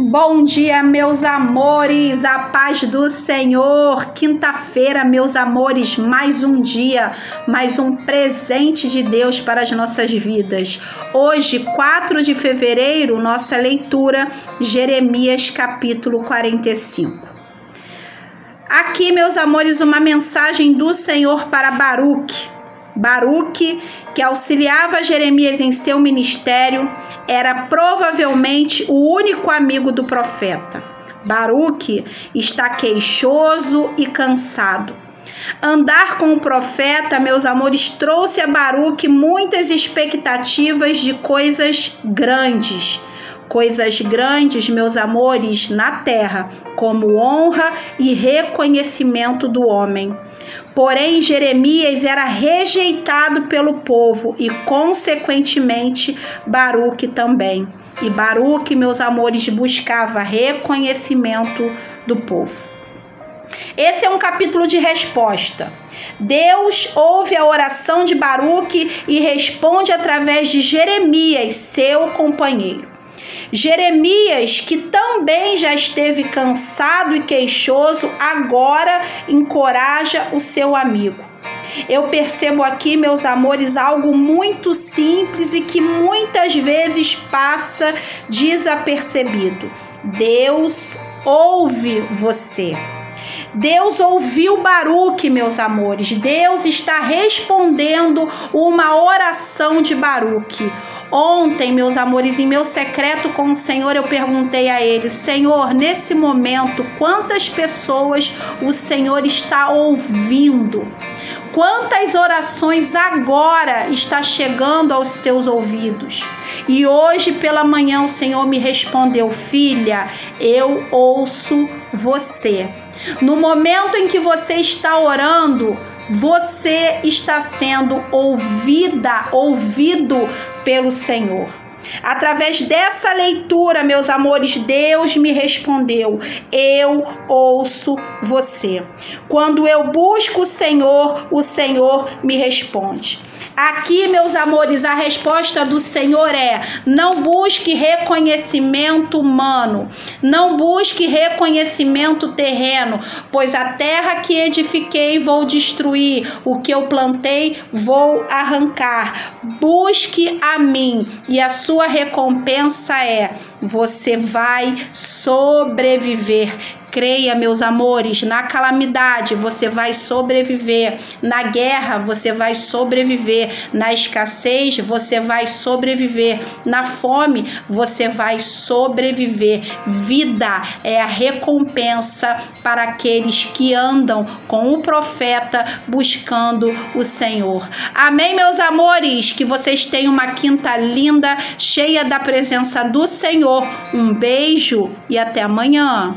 Bom dia, meus amores, a paz do Senhor. Quinta-feira, meus amores, mais um dia, mais um presente de Deus para as nossas vidas. Hoje, 4 de fevereiro, nossa leitura, Jeremias capítulo 45. Aqui, meus amores, uma mensagem do Senhor para Baruque Baruque, que auxiliava Jeremias em seu ministério, era provavelmente o único amigo do profeta. Baruque está queixoso e cansado. Andar com o profeta, meus amores, trouxe a Baruque muitas expectativas de coisas grandes. Coisas grandes, meus amores, na terra, como honra e reconhecimento do homem. Porém, Jeremias era rejeitado pelo povo e, consequentemente, Baruque também. E Baruque, meus amores, buscava reconhecimento do povo. Esse é um capítulo de resposta. Deus ouve a oração de Baruque e responde através de Jeremias, seu companheiro. Jeremias, que também já esteve cansado e queixoso, agora encoraja o seu amigo. Eu percebo aqui, meus amores, algo muito simples e que muitas vezes passa desapercebido. Deus ouve você. Deus ouviu Baruque, meus amores. Deus está respondendo uma oração de Baruque. Ontem, meus amores, em meu secreto com o Senhor, eu perguntei a ele: Senhor, nesse momento, quantas pessoas o Senhor está ouvindo? Quantas orações agora está chegando aos teus ouvidos? E hoje pela manhã o Senhor me respondeu: Filha, eu ouço você. No momento em que você está orando, você está sendo ouvida, ouvido pelo Senhor. Através dessa leitura, meus amores, Deus me respondeu: Eu ouço você. Quando eu busco o Senhor, o Senhor me responde. Aqui, meus amores, a resposta do Senhor é: não busque reconhecimento humano, não busque reconhecimento terreno, pois a terra que edifiquei vou destruir, o que eu plantei vou arrancar. Busque a mim e a sua recompensa é: você vai sobreviver. Creia, meus amores, na calamidade você vai sobreviver, na guerra você vai sobreviver, na escassez você vai sobreviver, na fome você vai sobreviver. Vida é a recompensa para aqueles que andam com o profeta buscando o Senhor. Amém, meus amores? Que vocês tenham uma quinta linda, cheia da presença do Senhor. Um beijo e até amanhã.